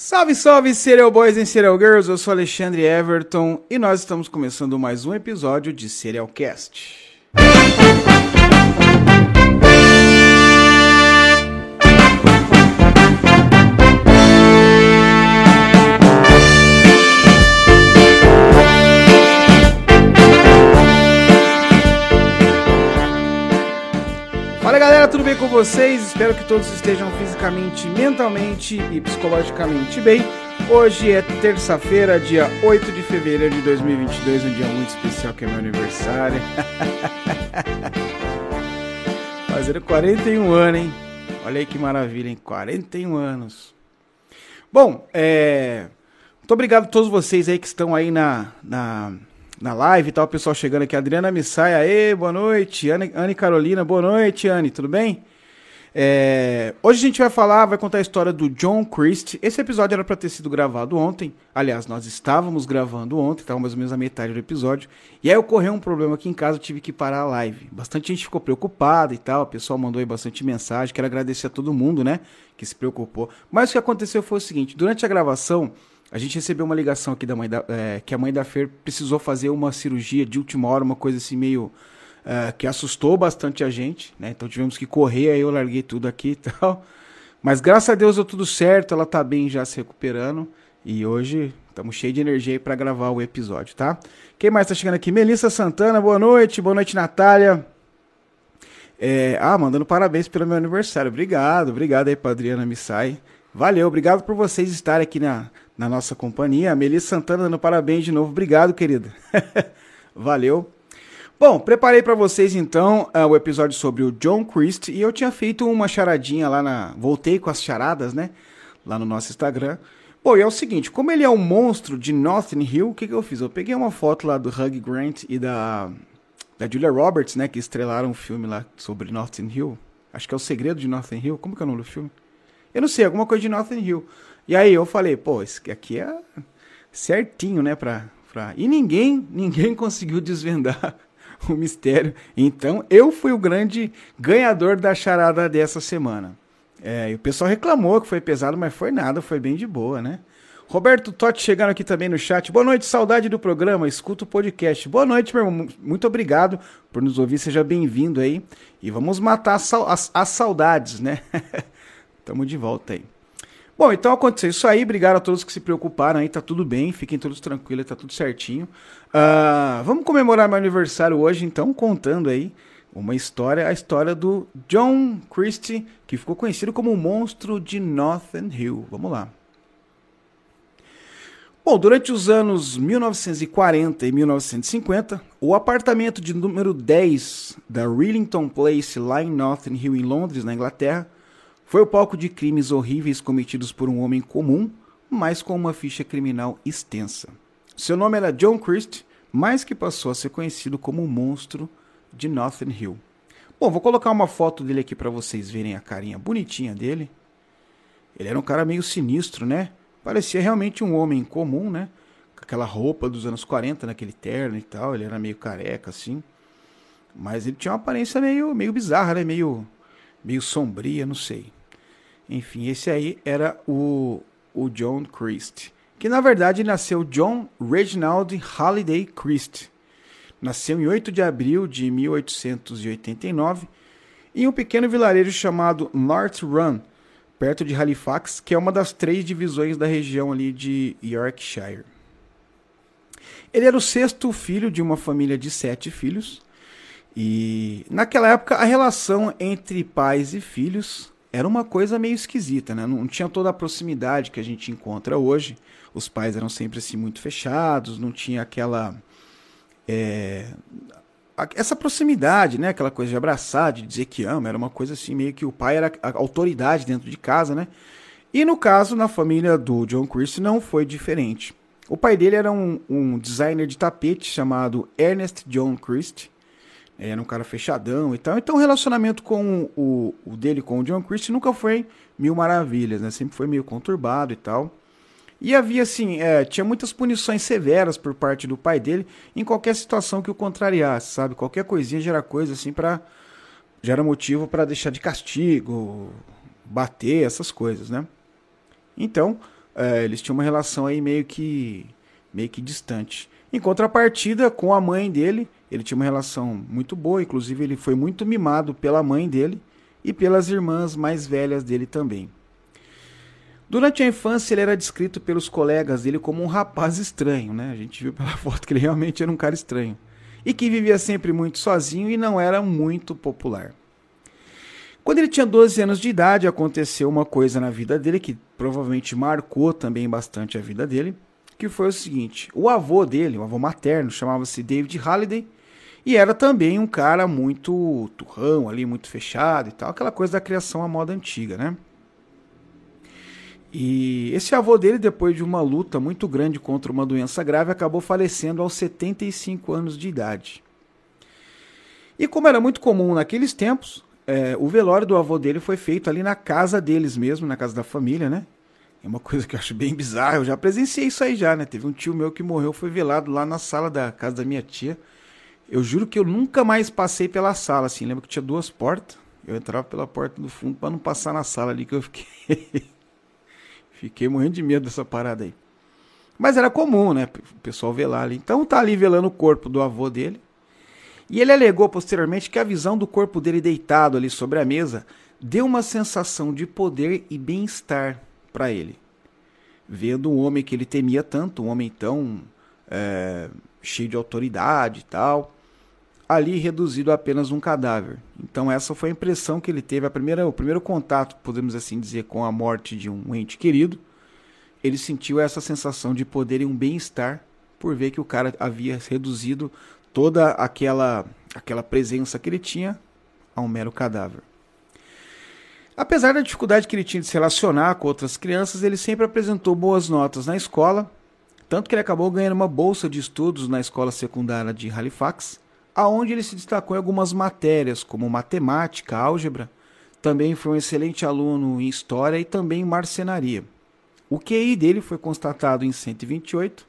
Salve, salve, Serial Boys e Serial Girls, eu sou Alexandre Everton e nós estamos começando mais um episódio de Serial Cast. Vocês? Espero que todos estejam fisicamente, mentalmente e psicologicamente bem. Hoje é terça-feira, dia 8 de fevereiro de 2022, um dia muito especial que é meu aniversário. Fazendo 41 anos, hein? Olha aí que maravilha, hein? 41 anos. Bom, é... Muito obrigado a todos vocês aí que estão aí na, na na live e tal, o pessoal chegando aqui. Adriana Missaia, aê, boa noite. Anne Carolina, boa noite, Anne, tudo bem? É, hoje a gente vai falar, vai contar a história do John Christie. Esse episódio era para ter sido gravado ontem. Aliás, nós estávamos gravando ontem, estava mais ou menos a metade do episódio. E aí ocorreu um problema aqui em casa, tive que parar a live. Bastante gente ficou preocupada e tal, o pessoal mandou aí bastante mensagem. Quero agradecer a todo mundo, né, que se preocupou. Mas o que aconteceu foi o seguinte: durante a gravação, a gente recebeu uma ligação aqui da mãe da, é, que a mãe da Fer precisou fazer uma cirurgia de última hora, uma coisa assim meio é, que assustou bastante a gente, né? Então tivemos que correr, aí eu larguei tudo aqui e tal. Mas graças a Deus deu tudo certo, ela tá bem já se recuperando e hoje estamos cheios de energia aí para gravar o episódio, tá? Quem mais tá chegando aqui? Melissa Santana, boa noite, boa noite Natália. É, ah, mandando parabéns pelo meu aniversário. Obrigado, obrigado aí pra Adriana Missai. Valeu, obrigado por vocês estarem aqui na, na nossa companhia. Melissa Santana dando parabéns de novo. Obrigado, querida. Valeu. Bom, preparei para vocês então uh, o episódio sobre o John Christ e eu tinha feito uma charadinha lá na. Voltei com as charadas, né? Lá no nosso Instagram. Bom, e é o seguinte: como ele é um monstro de Notting Hill, o que, que eu fiz? Eu peguei uma foto lá do Hugh Grant e da, da Julia Roberts, né? Que estrelaram um filme lá sobre Notting Hill. Acho que é O Segredo de Notting Hill. Como que é o nome do filme? Eu não sei, alguma coisa de Notting Hill. E aí eu falei, pô, esse aqui é certinho, né, pra, pra... E ninguém, ninguém conseguiu desvendar o mistério. Então eu fui o grande ganhador da charada dessa semana. É, e o pessoal reclamou que foi pesado, mas foi nada, foi bem de boa, né? Roberto Totti chegando aqui também no chat. Boa noite, saudade do programa, escuta o podcast. Boa noite, meu irmão. Muito obrigado por nos ouvir, seja bem-vindo aí. E vamos matar as, as, as saudades, né? Tamo de volta aí. Bom, então aconteceu isso aí. Obrigado a todos que se preocuparam aí. Tá tudo bem, fiquem todos tranquilos, tá tudo certinho. Uh, vamos comemorar meu aniversário hoje, então, contando aí uma história, a história do John Christie, que ficou conhecido como o monstro de Notting Hill. Vamos lá. Bom, durante os anos 1940 e 1950, o apartamento de número 10 da Rillington Place, lá em Notting Hill, em Londres, na Inglaterra, foi o palco de crimes horríveis cometidos por um homem comum, mas com uma ficha criminal extensa. Seu nome era John Christ, mas que passou a ser conhecido como o monstro de Notting Hill. Bom, vou colocar uma foto dele aqui para vocês verem a carinha bonitinha dele. Ele era um cara meio sinistro, né? Parecia realmente um homem comum, né? Com aquela roupa dos anos 40, naquele terno e tal. Ele era meio careca, assim. Mas ele tinha uma aparência meio, meio bizarra, né? Meio, meio sombria, não sei. Enfim, esse aí era o, o John Christ. Que na verdade nasceu John Reginald Halliday Christ. Nasceu em 8 de abril de 1889 em um pequeno vilarejo chamado North Run, perto de Halifax, que é uma das três divisões da região ali de Yorkshire. Ele era o sexto filho de uma família de sete filhos. E naquela época a relação entre pais e filhos era uma coisa meio esquisita, né? Não tinha toda a proximidade que a gente encontra hoje. Os pais eram sempre assim muito fechados, não tinha aquela é, essa proximidade, né? Aquela coisa de abraçar, de dizer que ama, era uma coisa assim meio que o pai era a autoridade dentro de casa, né? E no caso, na família do John Christie não foi diferente. O pai dele era um, um designer de tapete chamado Ernest John Christie era um cara fechadão e tal. Então o relacionamento com o, o dele com o John Christie nunca foi mil maravilhas, né? Sempre foi meio conturbado e tal. E havia assim, é, tinha muitas punições severas por parte do pai dele em qualquer situação que o contrariasse, sabe? Qualquer coisinha gera coisa assim para gera motivo para deixar de castigo, bater, essas coisas, né? Então, é, eles tinham uma relação aí meio que meio que distante. Em contrapartida, com a mãe dele, ele tinha uma relação muito boa, inclusive ele foi muito mimado pela mãe dele e pelas irmãs mais velhas dele também. Durante a infância, ele era descrito pelos colegas dele como um rapaz estranho, né? A gente viu pela foto que ele realmente era um cara estranho. E que vivia sempre muito sozinho e não era muito popular. Quando ele tinha 12 anos de idade, aconteceu uma coisa na vida dele que provavelmente marcou também bastante a vida dele, que foi o seguinte: o avô dele, o avô materno, chamava-se David Halliday, e era também um cara muito turrão ali, muito fechado e tal, aquela coisa da criação à moda antiga, né? E esse avô dele, depois de uma luta muito grande contra uma doença grave, acabou falecendo aos 75 anos de idade. E como era muito comum naqueles tempos, é, o velório do avô dele foi feito ali na casa deles mesmo, na casa da família, né? É uma coisa que eu acho bem bizarra, eu já presenciei isso aí já, né? Teve um tio meu que morreu, foi velado lá na sala da casa da minha tia. Eu juro que eu nunca mais passei pela sala, assim. Lembro que tinha duas portas. Eu entrava pela porta do fundo para não passar na sala ali que eu fiquei. fiquei morrendo de medo dessa parada aí. Mas era comum, né? O pessoal velar ali. Então tá ali velando o corpo do avô dele. E ele alegou posteriormente que a visão do corpo dele deitado ali sobre a mesa deu uma sensação de poder e bem-estar para ele. Vendo um homem que ele temia tanto, um homem tão é, cheio de autoridade e tal, ali reduzido a apenas um cadáver. Então essa foi a impressão que ele teve, a primeira, o primeiro contato, podemos assim dizer, com a morte de um ente querido. Ele sentiu essa sensação de poder e um bem-estar por ver que o cara havia reduzido toda aquela aquela presença que ele tinha a um mero cadáver. Apesar da dificuldade que ele tinha de se relacionar com outras crianças, ele sempre apresentou boas notas na escola, tanto que ele acabou ganhando uma bolsa de estudos na escola secundária de Halifax, aonde ele se destacou em algumas matérias, como matemática, álgebra. Também foi um excelente aluno em história e também em marcenaria. O QI dele foi constatado em 128,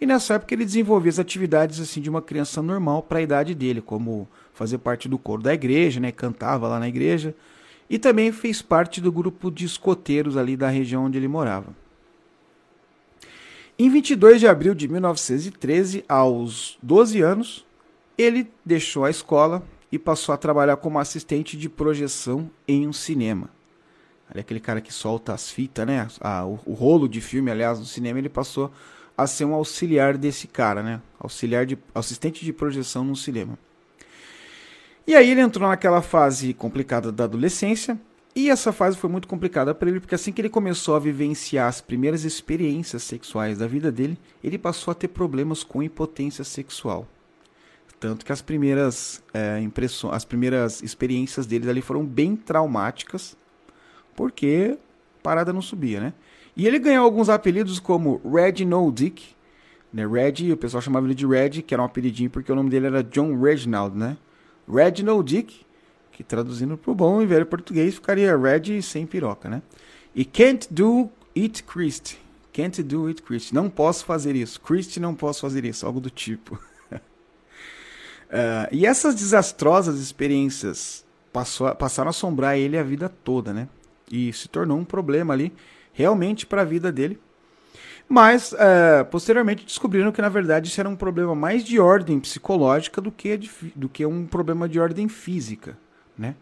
e nessa época ele desenvolvia as atividades assim de uma criança normal para a idade dele, como fazer parte do coro da igreja, né, cantava lá na igreja, e também fez parte do grupo de escoteiros ali da região onde ele morava. Em 22 de abril de 1913, aos 12 anos, ele deixou a escola e passou a trabalhar como assistente de projeção em um cinema. Ali aquele cara que solta as fitas, né? Ah, o, o, rolo de filme, aliás, no cinema, ele passou a ser um auxiliar desse cara, né? Auxiliar de assistente de projeção no cinema. E aí ele entrou naquela fase complicada da adolescência, e essa fase foi muito complicada para ele, porque assim que ele começou a vivenciar as primeiras experiências sexuais da vida dele, ele passou a ter problemas com impotência sexual. Tanto que as primeiras é, impressões, as primeiras experiências dele ali foram bem traumáticas, porque a parada não subia, né? E ele ganhou alguns apelidos como Red No Dick, né? Red, o pessoal chamava ele de Red, que era um apelidinho porque o nome dele era John Reginald, né? No Dick, que traduzindo para o bom e velho português ficaria Red sem piroca, né? E Can't Do It Christ. Can't Do It Christ. Não posso fazer isso. Christ não posso fazer isso. Algo do tipo. Uh, e essas desastrosas experiências passou, passaram a assombrar ele a vida toda, né? E se tornou um problema ali, realmente, para a vida dele. Mas, uh, posteriormente, descobriram que, na verdade, isso era um problema mais de ordem psicológica do que, de, do que um problema de ordem física, né?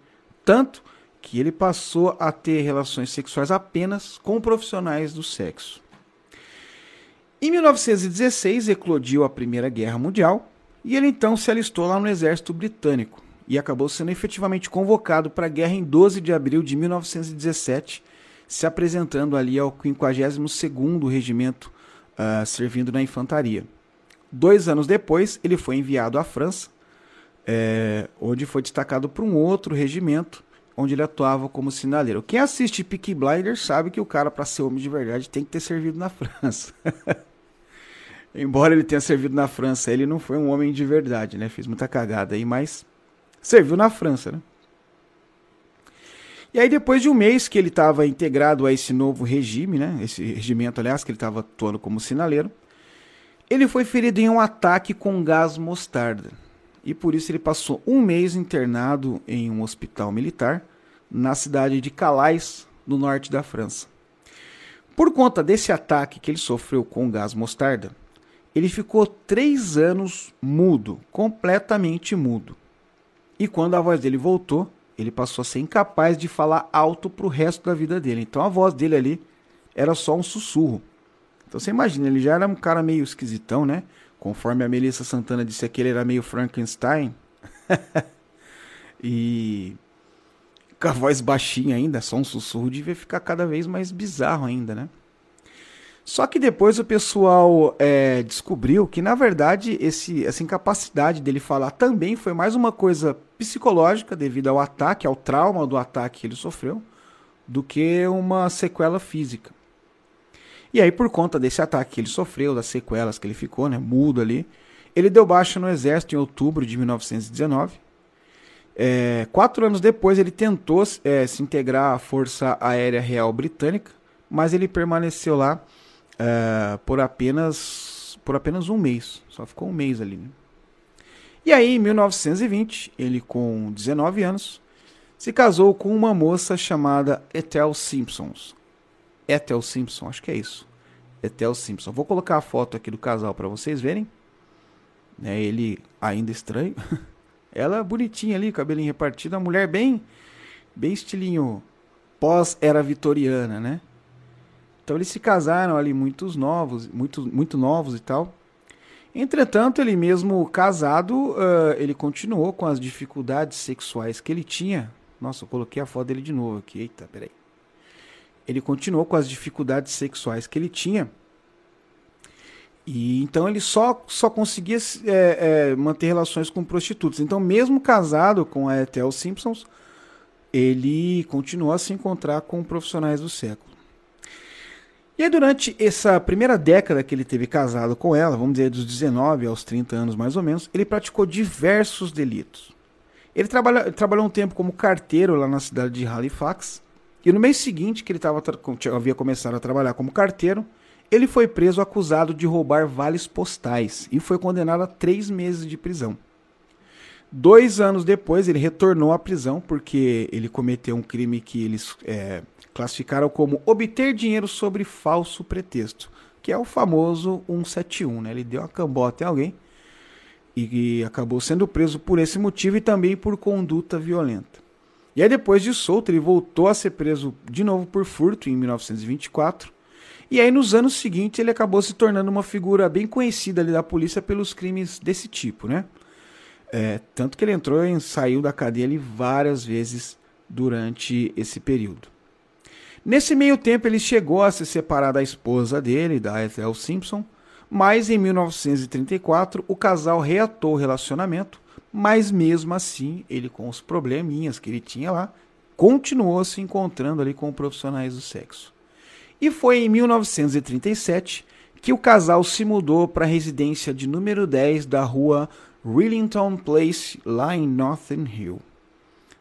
Tanto que ele passou a ter relações sexuais apenas com profissionais do sexo. Em 1916, eclodiu a Primeira Guerra Mundial e ele então se alistou lá no exército britânico e acabou sendo efetivamente convocado para a guerra em 12 de abril de 1917, se apresentando ali ao 52º Regimento, uh, servindo na infantaria. Dois anos depois, ele foi enviado à França, é, onde foi destacado para um outro regimento, onde ele atuava como sinaleiro. Quem assiste Peaky Blinders sabe que o cara, para ser homem de verdade, tem que ter servido na França. Embora ele tenha servido na França, ele não foi um homem de verdade, né? Fez muita cagada aí, mas serviu na França, né? E aí, depois de um mês que ele estava integrado a esse novo regime, né? Esse regimento, aliás, que ele estava atuando como sinaleiro, ele foi ferido em um ataque com gás mostarda. E por isso ele passou um mês internado em um hospital militar na cidade de Calais, no norte da França. Por conta desse ataque que ele sofreu com gás mostarda, ele ficou três anos mudo, completamente mudo. E quando a voz dele voltou, ele passou a ser incapaz de falar alto para o resto da vida dele. Então a voz dele ali era só um sussurro. Então você imagina, ele já era um cara meio esquisitão, né? Conforme a Melissa Santana disse que ele era meio Frankenstein. e com a voz baixinha ainda, só um sussurro, devia ficar cada vez mais bizarro ainda, né? Só que depois o pessoal é, descobriu que, na verdade, esse, essa incapacidade dele falar também foi mais uma coisa psicológica devido ao ataque, ao trauma do ataque que ele sofreu, do que uma sequela física. E aí, por conta desse ataque que ele sofreu, das sequelas que ele ficou, né, mudo ali, ele deu baixa no exército em outubro de 1919 é, quatro anos depois, ele tentou é, se integrar à Força Aérea Real Britânica, mas ele permaneceu lá é, por, apenas, por apenas um mês. Só ficou um mês ali. Né? E aí, em 1920, ele com 19 anos, se casou com uma moça chamada Ethel Simpsons. Ethel Simpson, acho que é isso. Ethel Simpson. Vou colocar a foto aqui do casal para vocês verem. É ele ainda estranho. Ela bonitinha ali, cabelinho repartido, a mulher bem, bem estilinho pós-era vitoriana, né? Então eles se casaram ali muitos novos, muito, muito novos e tal. Entretanto, ele mesmo casado, uh, ele continuou com as dificuldades sexuais que ele tinha. Nossa, eu coloquei a foto dele de novo aqui. Eita, peraí. Ele continuou com as dificuldades sexuais que ele tinha e então ele só, só conseguia é, é, manter relações com prostitutas. Então, mesmo casado com a Ethel Simpsons, ele continuou a se encontrar com profissionais do século. E aí, durante essa primeira década que ele teve casado com ela, vamos dizer dos 19 aos 30 anos mais ou menos, ele praticou diversos delitos. Ele trabalha, trabalhou um tempo como carteiro lá na cidade de Halifax. E no mês seguinte, que ele tava, havia começado a trabalhar como carteiro, ele foi preso acusado de roubar vales postais e foi condenado a três meses de prisão. Dois anos depois, ele retornou à prisão porque ele cometeu um crime que eles é, classificaram como obter dinheiro sobre falso pretexto, que é o famoso 171. Né? Ele deu uma cambota em alguém e, e acabou sendo preso por esse motivo e também por conduta violenta. E aí, depois de solto, ele voltou a ser preso de novo por furto em 1924 e aí, nos anos seguintes, ele acabou se tornando uma figura bem conhecida ali da polícia pelos crimes desse tipo, né? É, tanto que ele entrou e saiu da cadeia ali várias vezes durante esse período. Nesse meio tempo, ele chegou a se separar da esposa dele, da Ethel Simpson, mas em 1934 o casal reatou o relacionamento, mas mesmo assim, ele com os probleminhas que ele tinha lá, continuou se encontrando ali com profissionais do sexo. E foi em 1937 que o casal se mudou para a residência de número 10 da rua Rillington Place, lá em Northern Hill.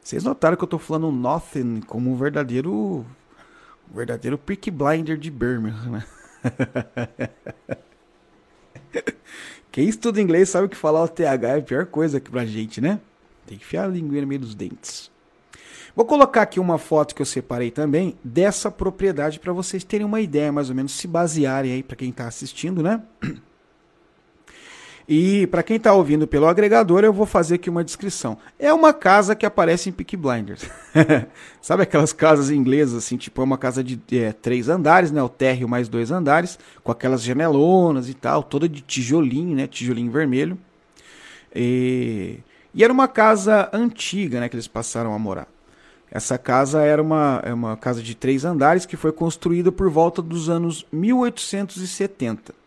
Vocês notaram que eu estou falando Northern como um verdadeiro um verdadeiro Peak Blinder de Birmingham, né? Quem estuda inglês sabe que falar o TH é a pior coisa aqui pra gente, né? Tem que enfiar a língua no meio dos dentes. Vou colocar aqui uma foto que eu separei também dessa propriedade para vocês terem uma ideia, mais ou menos, se basearem aí para quem está assistindo, né? E para quem está ouvindo pelo agregador, eu vou fazer aqui uma descrição. É uma casa que aparece em Peak Blinders. Sabe aquelas casas inglesas, assim, tipo, é uma casa de é, três andares, né? O térreo mais dois andares, com aquelas janelonas e tal, toda de tijolinho, né? Tijolinho vermelho. E, e era uma casa antiga, né? Que eles passaram a morar. Essa casa era uma, é uma casa de três andares que foi construída por volta dos anos 1870.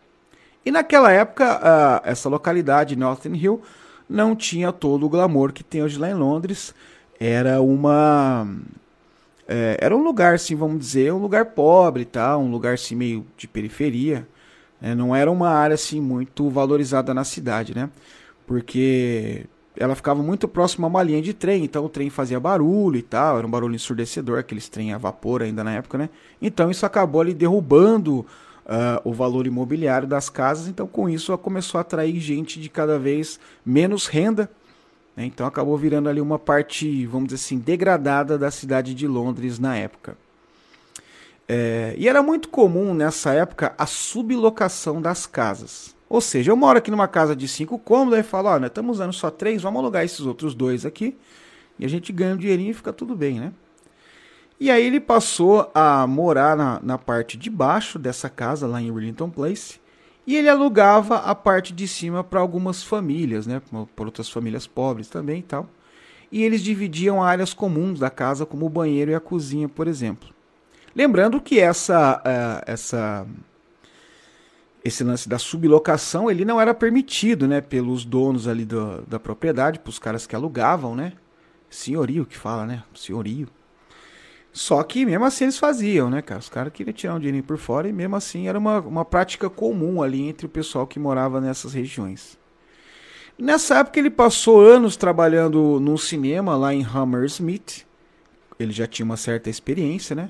E naquela época, uh, essa localidade, Northern Hill, não tinha todo o glamour que tem hoje lá em Londres. Era uma. É, era um lugar, assim, vamos dizer, um lugar pobre, tá? um lugar assim, meio de periferia. É, não era uma área assim, muito valorizada na cidade, né? Porque ela ficava muito próxima a uma linha de trem, então o trem fazia barulho e tal, era um barulho ensurdecedor, aqueles trem a vapor ainda na época, né? Então isso acabou ali derrubando uh, o valor imobiliário das casas, então com isso começou a atrair gente de cada vez menos renda, né? então acabou virando ali uma parte, vamos dizer assim, degradada da cidade de Londres na época. É, e era muito comum nessa época a sublocação das casas. Ou seja, eu moro aqui numa casa de cinco cômodos e falo, ó, nós estamos usando só três, vamos alugar esses outros dois aqui. E a gente ganha um dinheirinho e fica tudo bem, né? E aí ele passou a morar na, na parte de baixo dessa casa, lá em Wellington Place. E ele alugava a parte de cima para algumas famílias, né? Por outras famílias pobres também e tal. E eles dividiam áreas comuns da casa, como o banheiro e a cozinha, por exemplo. Lembrando que essa, uh, essa, esse lance da sublocação ele não era permitido, né? Pelos donos ali do, da propriedade, para os caras que alugavam, né? Senhorio que fala, né? Senhorio. Só que mesmo assim eles faziam, né, cara? Os caras queriam tirar um dinheirinho por fora e mesmo assim era uma, uma prática comum ali entre o pessoal que morava nessas regiões. Nessa época ele passou anos trabalhando num cinema lá em Hammersmith. Ele já tinha uma certa experiência, né?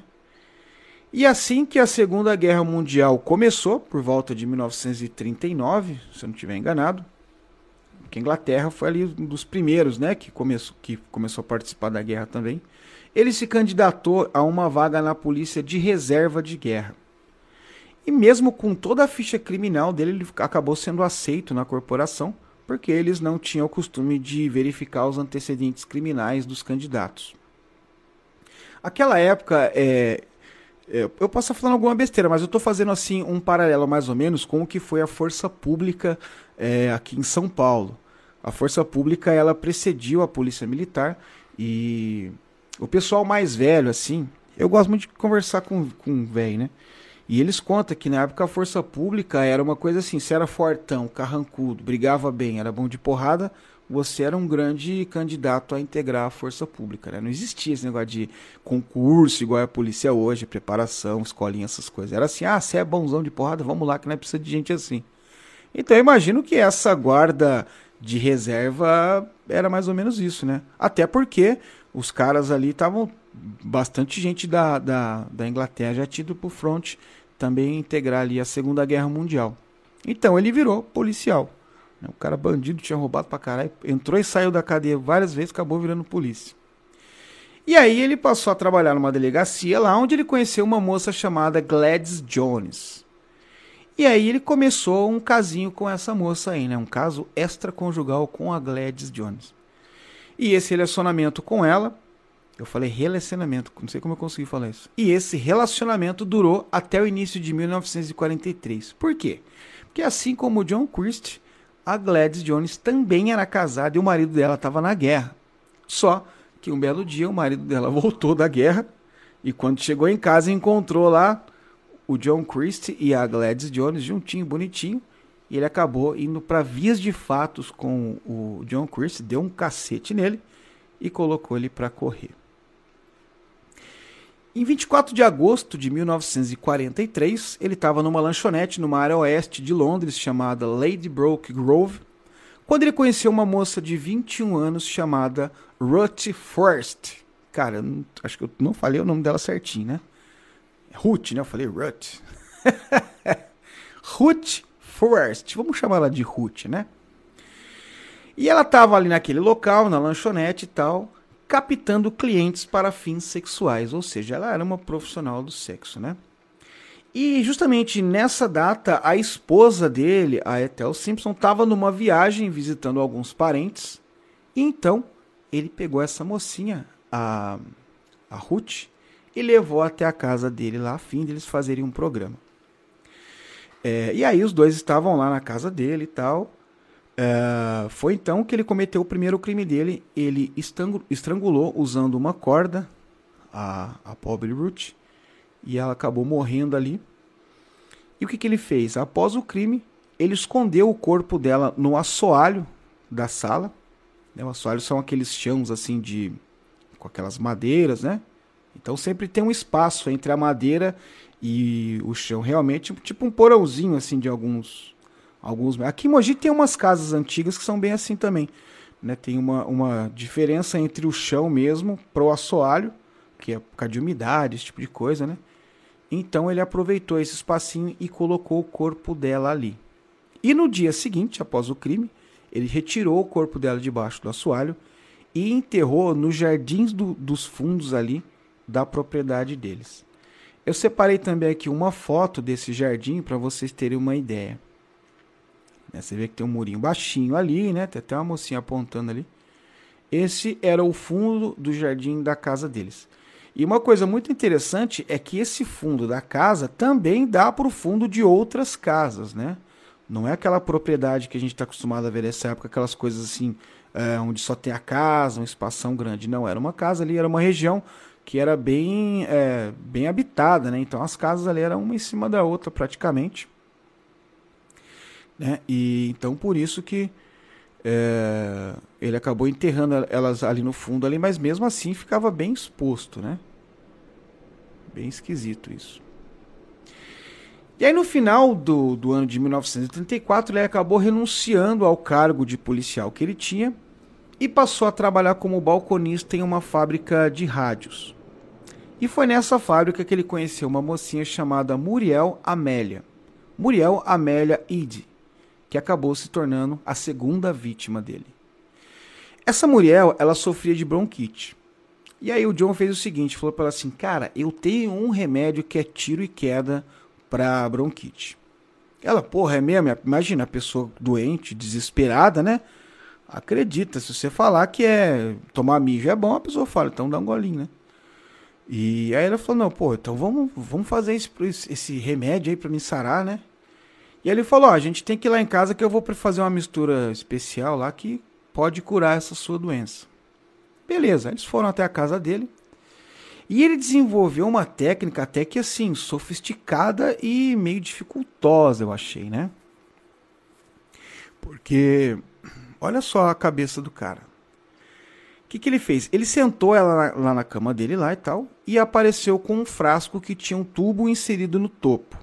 E assim que a Segunda Guerra Mundial começou, por volta de 1939, se eu não estiver enganado, que a Inglaterra foi ali um dos primeiros, né, que começou, que começou a participar da guerra também. Ele se candidatou a uma vaga na polícia de reserva de guerra. E mesmo com toda a ficha criminal dele, ele acabou sendo aceito na corporação, porque eles não tinham o costume de verificar os antecedentes criminais dos candidatos. Aquela época, é, é, eu posso estar falando alguma besteira, mas eu estou fazendo assim um paralelo mais ou menos com o que foi a força pública é, aqui em São Paulo. A força pública ela precediu a polícia militar e o pessoal mais velho, assim, eu gosto muito de conversar com, com velho, né? E eles contam que na época a força pública era uma coisa assim, se era fortão, carrancudo, brigava bem, era bom de porrada, você era um grande candidato a integrar a força pública, né? Não existia esse negócio de concurso igual a polícia hoje, preparação, escolinha, essas coisas. Era assim, ah, você é bonzão de porrada, vamos lá que não é precisa de gente assim. Então eu imagino que essa guarda de reserva era mais ou menos isso, né? Até porque os caras ali estavam. Bastante gente da, da, da Inglaterra já tido pro front também integrar ali a Segunda Guerra Mundial. Então ele virou policial. Né? O cara bandido tinha roubado pra caralho, entrou e saiu da cadeia várias vezes, acabou virando polícia. E aí ele passou a trabalhar numa delegacia lá onde ele conheceu uma moça chamada Gladys Jones. E aí ele começou um casinho com essa moça aí, né? Um caso extraconjugal com a Gladys Jones. E esse relacionamento com ela, eu falei relacionamento, não sei como eu consegui falar isso. E esse relacionamento durou até o início de 1943. Por quê? Porque assim como o John Christie, a Gladys Jones também era casada e o marido dela estava na guerra. Só que um belo dia o marido dela voltou da guerra e quando chegou em casa encontrou lá o John Christie e a Gladys Jones juntinho, bonitinho. E ele acabou indo para vias de fatos com o John Christie, deu um cacete nele e colocou ele para correr. Em 24 de agosto de 1943, ele estava numa lanchonete numa área oeste de Londres chamada Ladybroke Grove, quando ele conheceu uma moça de 21 anos chamada Ruth Forrest. Cara, acho que eu não falei o nome dela certinho, né? Ruth, né? Eu falei Ruth. Ruth Vamos chamar ela de Ruth, né? E ela estava ali naquele local, na lanchonete e tal, captando clientes para fins sexuais, ou seja, ela era uma profissional do sexo, né? E justamente nessa data, a esposa dele, a Ethel Simpson, estava numa viagem visitando alguns parentes. E então ele pegou essa mocinha, a, a Ruth, e levou até a casa dele lá, a fim de eles fazerem um programa. É, e aí os dois estavam lá na casa dele e tal. É, foi então que ele cometeu o primeiro crime dele. Ele estrangulou usando uma corda a, a pobre Ruth e ela acabou morrendo ali. E o que, que ele fez? Após o crime, ele escondeu o corpo dela no assoalho da sala. Né, o assoalho são aqueles chãos assim de com aquelas madeiras, né? Então sempre tem um espaço entre a madeira e o chão realmente tipo um porãozinho assim de alguns alguns aqui em Mogi tem umas casas antigas que são bem assim também né? Tem uma, uma diferença entre o chão mesmo pro assoalho que é por causa de umidade esse tipo de coisa né? Então ele aproveitou esse espacinho e colocou o corpo dela ali. E no dia seguinte após o crime ele retirou o corpo dela debaixo do assoalho e enterrou nos jardins do, dos fundos ali da propriedade deles Eu separei também aqui uma foto desse jardim para vocês terem uma ideia. Né, você vê que tem um murinho baixinho ali, né? Tem até uma mocinha apontando ali. Esse era o fundo do jardim da casa deles. E uma coisa muito interessante é que esse fundo da casa também dá para o fundo de outras casas, né? Não é aquela propriedade que a gente está acostumado a ver nessa época, aquelas coisas assim, é, onde só tem a casa, um espação grande. Não, era uma casa ali, era uma região que era bem, é, bem habitada, né? Então as casas ali eram uma em cima da outra praticamente. Né? E então por isso que é, ele acabou enterrando elas ali no fundo ali, mas mesmo assim ficava bem exposto, né? Bem esquisito isso. E aí no final do, do ano de 1934 ele acabou renunciando ao cargo de policial que ele tinha e passou a trabalhar como balconista em uma fábrica de rádios. E foi nessa fábrica que ele conheceu uma mocinha chamada Muriel Amélia. Muriel Amélia Ide, que acabou se tornando a segunda vítima dele. Essa Muriel, ela sofria de bronquite. E aí o John fez o seguinte, falou para ela assim: "Cara, eu tenho um remédio que é tiro e queda para bronquite". Ela, porra, é mesmo? Imagina a pessoa doente, desesperada, né? Acredita. Se você falar que é tomar mijo é bom, a pessoa fala, então dá um golinho, né? E aí ela falou, não, pô, então vamos, vamos fazer esse, esse remédio aí pra me sarar, né? E ele falou, ó, a gente tem que ir lá em casa que eu vou fazer uma mistura especial lá que pode curar essa sua doença. Beleza, eles foram até a casa dele. E ele desenvolveu uma técnica até que assim, sofisticada e meio dificultosa, eu achei, né? Porque Olha só a cabeça do cara. O que, que ele fez? Ele sentou ela lá na cama dele lá e tal, e apareceu com um frasco que tinha um tubo inserido no topo.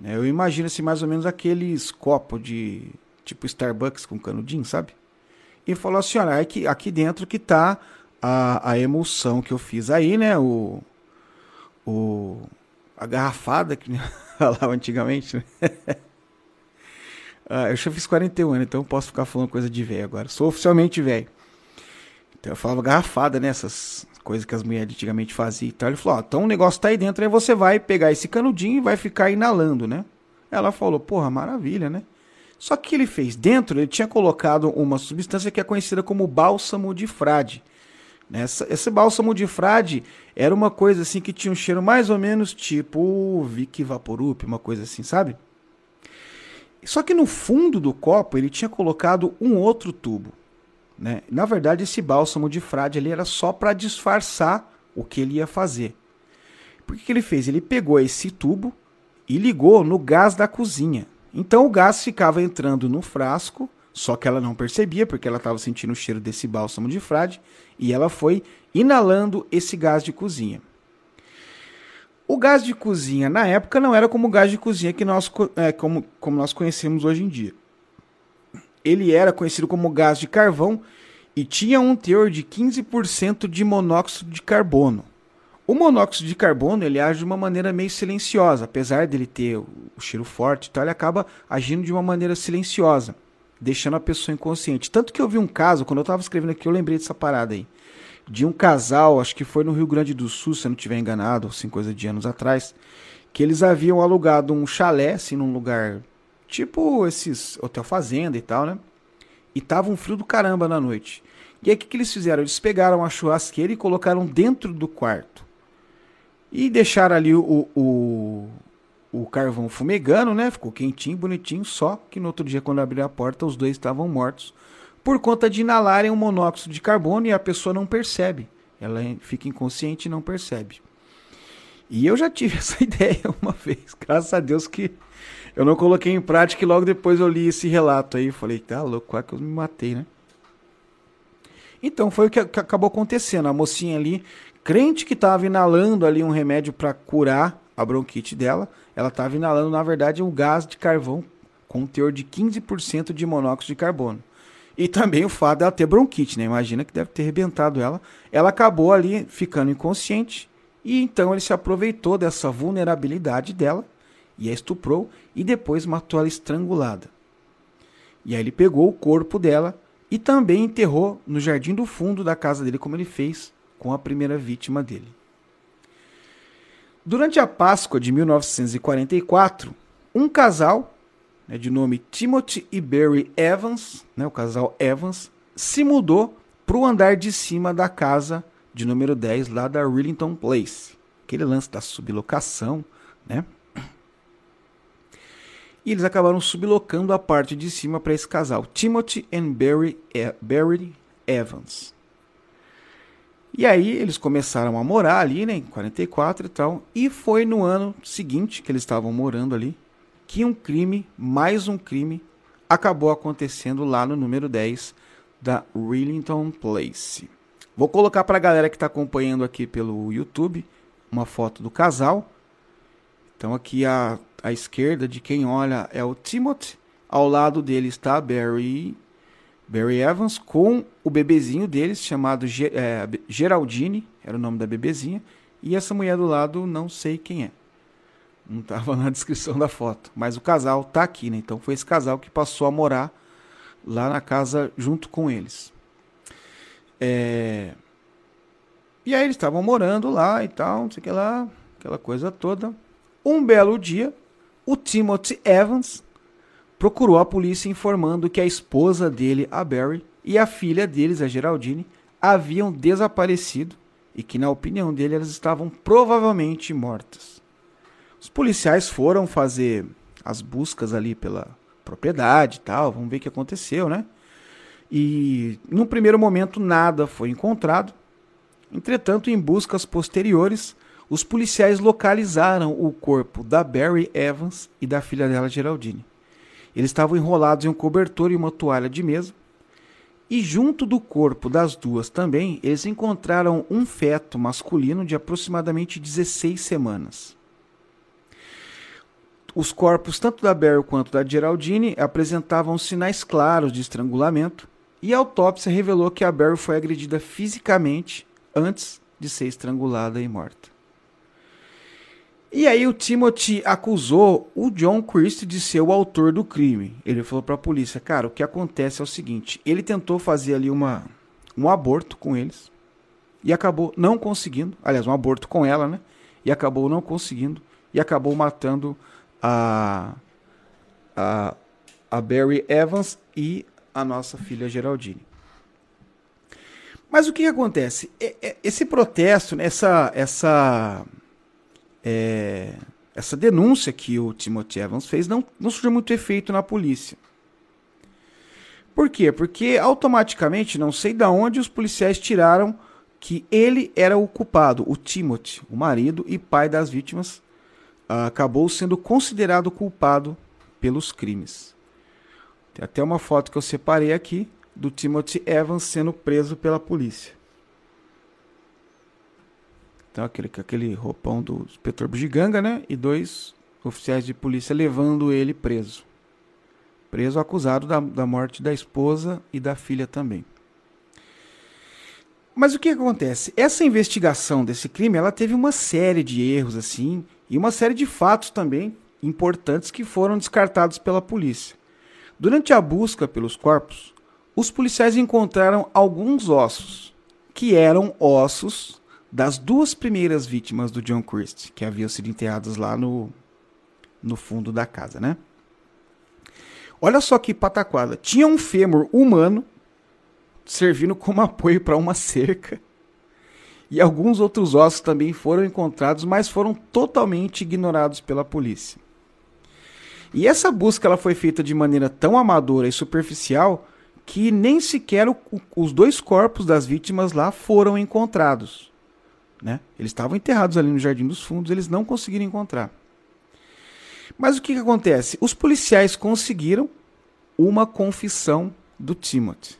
Né, eu imagino assim, mais ou menos aqueles copos de tipo Starbucks com canudinho, sabe? E falou assim: olha, aqui, aqui dentro que tá a, a emulsão que eu fiz aí, né? O, o, a garrafada que falava antigamente, né? Ah, eu já fiz 41 anos, então posso ficar falando coisa de velho agora. Sou oficialmente velho. Então eu falava garrafada nessas né, coisas que as mulheres antigamente faziam e tal. Ele falou: Ó, então o negócio tá aí dentro, aí você vai pegar esse canudinho e vai ficar inalando, né? Ela falou: Porra, maravilha, né? Só que ele fez dentro, ele tinha colocado uma substância que é conhecida como bálsamo de frade. Essa, esse bálsamo de frade era uma coisa assim que tinha um cheiro mais ou menos tipo Vic Vaporup, uma coisa assim, sabe? Só que no fundo do copo ele tinha colocado um outro tubo. Né? Na verdade, esse bálsamo de frade ali era só para disfarçar o que ele ia fazer. Por que, que ele fez? Ele pegou esse tubo e ligou no gás da cozinha. Então o gás ficava entrando no frasco, só que ela não percebia, porque ela estava sentindo o cheiro desse bálsamo de frade, e ela foi inalando esse gás de cozinha. O gás de cozinha na época não era como o gás de cozinha que nós, é, como, como nós conhecemos hoje em dia. Ele era conhecido como gás de carvão e tinha um teor de 15% de monóxido de carbono. O monóxido de carbono ele age de uma maneira meio silenciosa, apesar dele ter o cheiro forte, então ele acaba agindo de uma maneira silenciosa, deixando a pessoa inconsciente. Tanto que eu vi um caso, quando eu estava escrevendo aqui, eu lembrei dessa parada aí de um casal, acho que foi no Rio Grande do Sul, se eu não estiver enganado, assim, coisa de anos atrás, que eles haviam alugado um chalé, assim, num lugar tipo esses hotel fazenda e tal, né? E tava um frio do caramba na noite. E aí o que, que eles fizeram? Eles pegaram a churrasqueira e colocaram dentro do quarto. E deixaram ali o, o, o carvão fumegando, né? Ficou quentinho, bonitinho, só que no outro dia, quando abriu a porta, os dois estavam mortos por conta de inalarem o monóxido de carbono e a pessoa não percebe. Ela fica inconsciente e não percebe. E eu já tive essa ideia uma vez, graças a Deus que eu não coloquei em prática e logo depois eu li esse relato aí. Falei, tá louco, quase que eu me matei, né? Então foi o que acabou acontecendo. A mocinha ali, crente que estava inalando ali um remédio para curar a bronquite dela, ela estava inalando, na verdade, um gás de carvão com um teor de 15% de monóxido de carbono. E também o fato dela ter bronquite, né? Imagina que deve ter arrebentado ela. Ela acabou ali ficando inconsciente e então ele se aproveitou dessa vulnerabilidade dela e a estuprou e depois matou ela estrangulada. E aí ele pegou o corpo dela e também enterrou no jardim do fundo da casa dele, como ele fez com a primeira vítima dele. Durante a Páscoa de 1944, um casal né, de nome Timothy e Barry Evans, né, o casal Evans, se mudou para o andar de cima da casa de número 10 lá da Rillington Place. Aquele lance da sublocação, né? E eles acabaram sublocando a parte de cima para esse casal, Timothy e Barry, e Barry Evans. E aí eles começaram a morar ali, né, em 44 e tal, e foi no ano seguinte que eles estavam morando ali que um crime, mais um crime, acabou acontecendo lá no número 10 da Rillington Place. Vou colocar para a galera que está acompanhando aqui pelo YouTube uma foto do casal. Então aqui à, à esquerda de quem olha é o Timothy, ao lado dele está Barry Barry Evans com o bebezinho deles, chamado é, Geraldine, era o nome da bebezinha, e essa mulher do lado não sei quem é. Não estava na descrição da foto, mas o casal tá aqui, né? Então foi esse casal que passou a morar lá na casa junto com eles. É... E aí eles estavam morando lá e tal, não sei o que lá, aquela coisa toda. Um belo dia, o Timothy Evans procurou a polícia informando que a esposa dele, a Barry, e a filha deles, a Geraldine, haviam desaparecido e que, na opinião dele, elas estavam provavelmente mortas. Os policiais foram fazer as buscas ali pela propriedade e tal, vamos ver o que aconteceu, né? E num primeiro momento nada foi encontrado. Entretanto, em buscas posteriores, os policiais localizaram o corpo da Barry Evans e da filha dela, Geraldine. Eles estavam enrolados em um cobertor e uma toalha de mesa. E junto do corpo das duas também, eles encontraram um feto masculino de aproximadamente 16 semanas. Os corpos, tanto da Beryl quanto da Geraldine, apresentavam sinais claros de estrangulamento, e a autópsia revelou que a Beryl foi agredida fisicamente antes de ser estrangulada e morta. E aí o Timothy acusou o John Christie de ser o autor do crime. Ele falou para a polícia, cara, o que acontece é o seguinte, ele tentou fazer ali uma um aborto com eles e acabou não conseguindo, aliás, um aborto com ela, né? E acabou não conseguindo e acabou matando a a, a Barry Evans e a nossa filha Geraldine. Mas o que, que acontece? Esse protesto, essa essa é, essa denúncia que o Timothy Evans fez não, não surgiu muito efeito na polícia. Por quê? Porque automaticamente, não sei de onde os policiais tiraram que ele era o culpado, o Timothy, o marido e pai das vítimas, acabou sendo considerado culpado pelos crimes. Tem até uma foto que eu separei aqui do Timothy Evans sendo preso pela polícia. Então, aquele, aquele roupão do inspetor Bugiganga, né? E dois oficiais de polícia levando ele preso. Preso acusado da, da morte da esposa e da filha também. Mas o que acontece? Essa investigação desse crime, ela teve uma série de erros assim e uma série de fatos também importantes que foram descartados pela polícia. Durante a busca pelos corpos, os policiais encontraram alguns ossos, que eram ossos das duas primeiras vítimas do John Christie, que haviam sido enterradas lá no, no fundo da casa, né? Olha só que pataquada. Tinha um fêmur humano servindo como apoio para uma cerca. E alguns outros ossos também foram encontrados, mas foram totalmente ignorados pela polícia. E essa busca ela foi feita de maneira tão amadora e superficial que nem sequer o, os dois corpos das vítimas lá foram encontrados. Né? Eles estavam enterrados ali no Jardim dos Fundos, eles não conseguiram encontrar. Mas o que, que acontece? Os policiais conseguiram uma confissão do Timothy.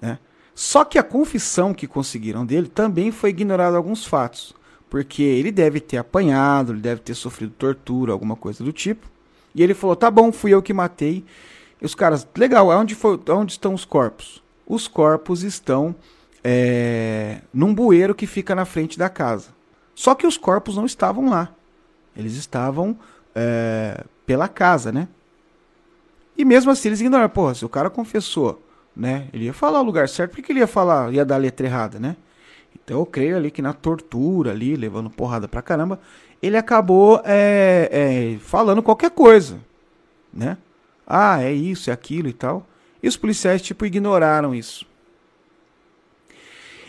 Né? Só que a confissão que conseguiram dele também foi ignorada alguns fatos. Porque ele deve ter apanhado, ele deve ter sofrido tortura, alguma coisa do tipo. E ele falou: tá bom, fui eu que matei. E os caras, legal, onde, foi, onde estão os corpos? Os corpos estão é, num bueiro que fica na frente da casa. Só que os corpos não estavam lá. Eles estavam é, pela casa, né? E mesmo assim eles ignoraram. Porra, se o cara confessou, né? Ele ia falar o lugar certo, por que ele ia falar, ia dar a letra errada, né? Então eu creio ali que na tortura ali, levando porrada pra caramba, ele acabou é, é, falando qualquer coisa, né? Ah, é isso, é aquilo e tal. E os policiais, tipo, ignoraram isso.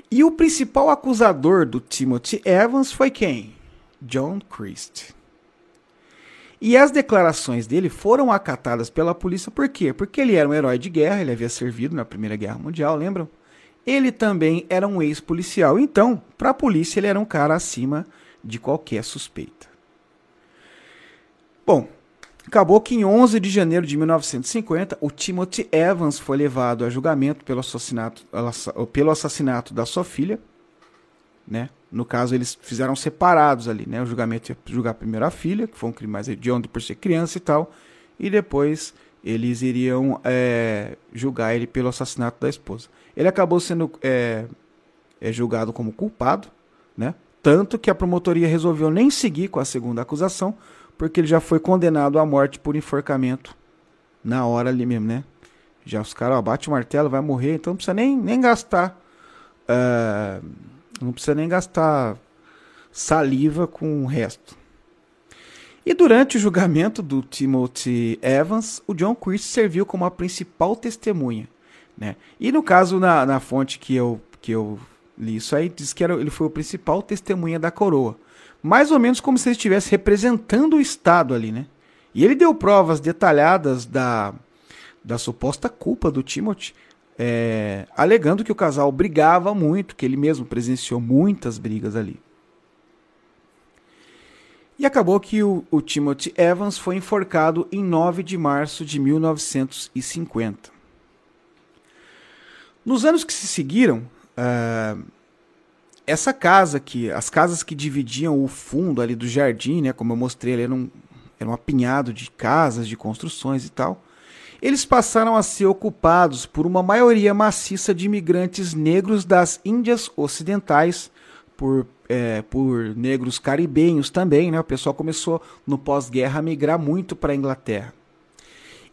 E o principal acusador do Timothy Evans foi quem? John Christ. E as declarações dele foram acatadas pela polícia por quê? Porque ele era um herói de guerra, ele havia servido na Primeira Guerra Mundial, lembram? Ele também era um ex-policial, então, para a polícia, ele era um cara acima de qualquer suspeita. Bom, acabou que em 11 de janeiro de 1950, o Timothy Evans foi levado a julgamento pelo assassinato, pelo assassinato da sua filha, né? No caso, eles fizeram separados ali, né? O julgamento ia julgar primeiro a filha, que foi um crime mais hediondo por ser criança e tal, e depois eles iriam é, julgar ele pelo assassinato da esposa. Ele acabou sendo é, é, julgado como culpado, né? Tanto que a promotoria resolveu nem seguir com a segunda acusação, porque ele já foi condenado à morte por enforcamento na hora ali mesmo, né? Já os caras, bate o martelo, vai morrer, então não precisa nem, nem gastar. Uh, não precisa nem gastar saliva com o resto. E durante o julgamento do Timothy Evans, o John Christ serviu como a principal testemunha. Né? E no caso, na, na fonte que eu, que eu li isso aí, diz que era, ele foi o principal testemunha da coroa. Mais ou menos como se ele estivesse representando o Estado ali, né? E ele deu provas detalhadas da, da suposta culpa do Timothy, é, alegando que o casal brigava muito, que ele mesmo presenciou muitas brigas ali. E acabou que o, o Timothy Evans foi enforcado em 9 de março de 1950. Nos anos que se seguiram, uh, essa casa que as casas que dividiam o fundo ali do jardim, né, como eu mostrei, ali, era um, era um apinhado de casas, de construções e tal. Eles passaram a ser ocupados por uma maioria maciça de imigrantes negros das Índias Ocidentais, por, é, por negros caribenhos também. Né? O pessoal começou no pós-guerra a migrar muito para a Inglaterra.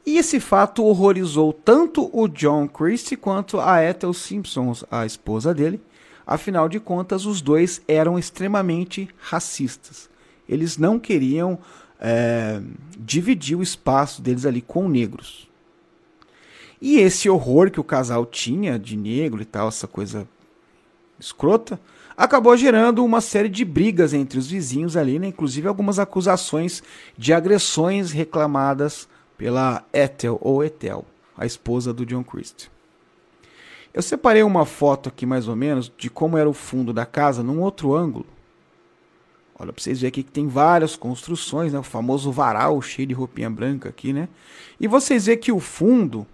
E esse fato horrorizou tanto o John Christie quanto a Ethel Simpson, a esposa dele. Afinal de contas, os dois eram extremamente racistas. Eles não queriam é, dividir o espaço deles ali com negros. E esse horror que o casal tinha de negro e tal, essa coisa escrota, acabou gerando uma série de brigas entre os vizinhos ali, né? inclusive algumas acusações de agressões reclamadas pela Ethel ou Ethel, a esposa do John Christie. Eu separei uma foto aqui mais ou menos de como era o fundo da casa num outro ângulo. Olha para vocês verem aqui que tem várias construções, né? O famoso varal cheio de roupinha branca aqui, né? E vocês verem que o fundo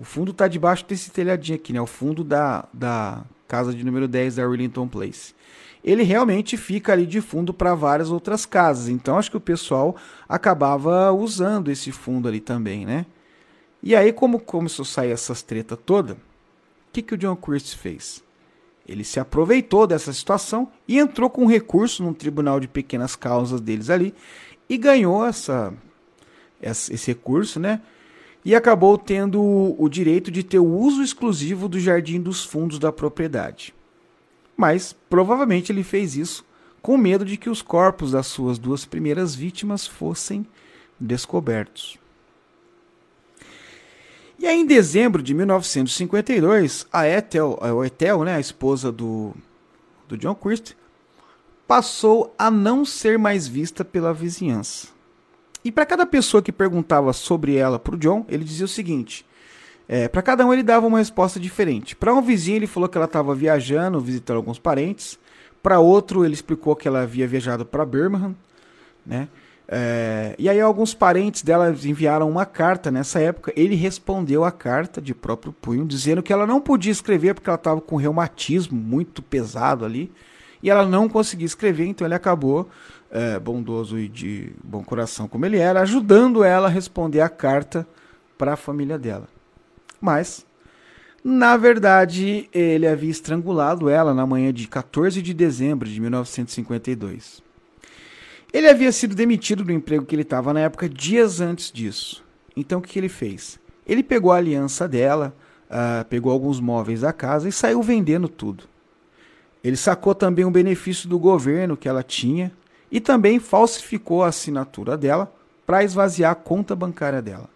o fundo está debaixo desse telhadinho aqui, né? O fundo da, da casa de número 10 da Arlington Place. Ele realmente fica ali de fundo para várias outras casas. Então acho que o pessoal acabava usando esse fundo ali também, né? E aí, como começou a sair essas treta toda, o que, que o John Christie fez? Ele se aproveitou dessa situação e entrou com recurso no tribunal de pequenas causas deles ali e ganhou essa, esse recurso, né? E acabou tendo o direito de ter o uso exclusivo do jardim dos fundos da propriedade. Mas provavelmente ele fez isso com medo de que os corpos das suas duas primeiras vítimas fossem descobertos. E aí, em dezembro de 1952, a Ethel, a Ethel né, a esposa do, do John Christie, passou a não ser mais vista pela vizinhança. E para cada pessoa que perguntava sobre ela para o John, ele dizia o seguinte: é, para cada um ele dava uma resposta diferente. Para um vizinho ele falou que ela estava viajando, visitando alguns parentes. Para outro ele explicou que ela havia viajado para Birmingham, né? É, e aí alguns parentes dela enviaram uma carta nessa época. Ele respondeu a carta de próprio punho, dizendo que ela não podia escrever porque ela estava com reumatismo muito pesado ali. E ela não conseguia escrever, então ele acabou é, bondoso e de bom coração como ele era, ajudando ela a responder a carta para a família dela. Mas, na verdade, ele havia estrangulado ela na manhã de 14 de dezembro de 1952. Ele havia sido demitido do emprego que ele estava na época dias antes disso. Então o que ele fez? Ele pegou a aliança dela, uh, pegou alguns móveis da casa e saiu vendendo tudo. Ele sacou também um benefício do governo que ela tinha e também falsificou a assinatura dela para esvaziar a conta bancária dela.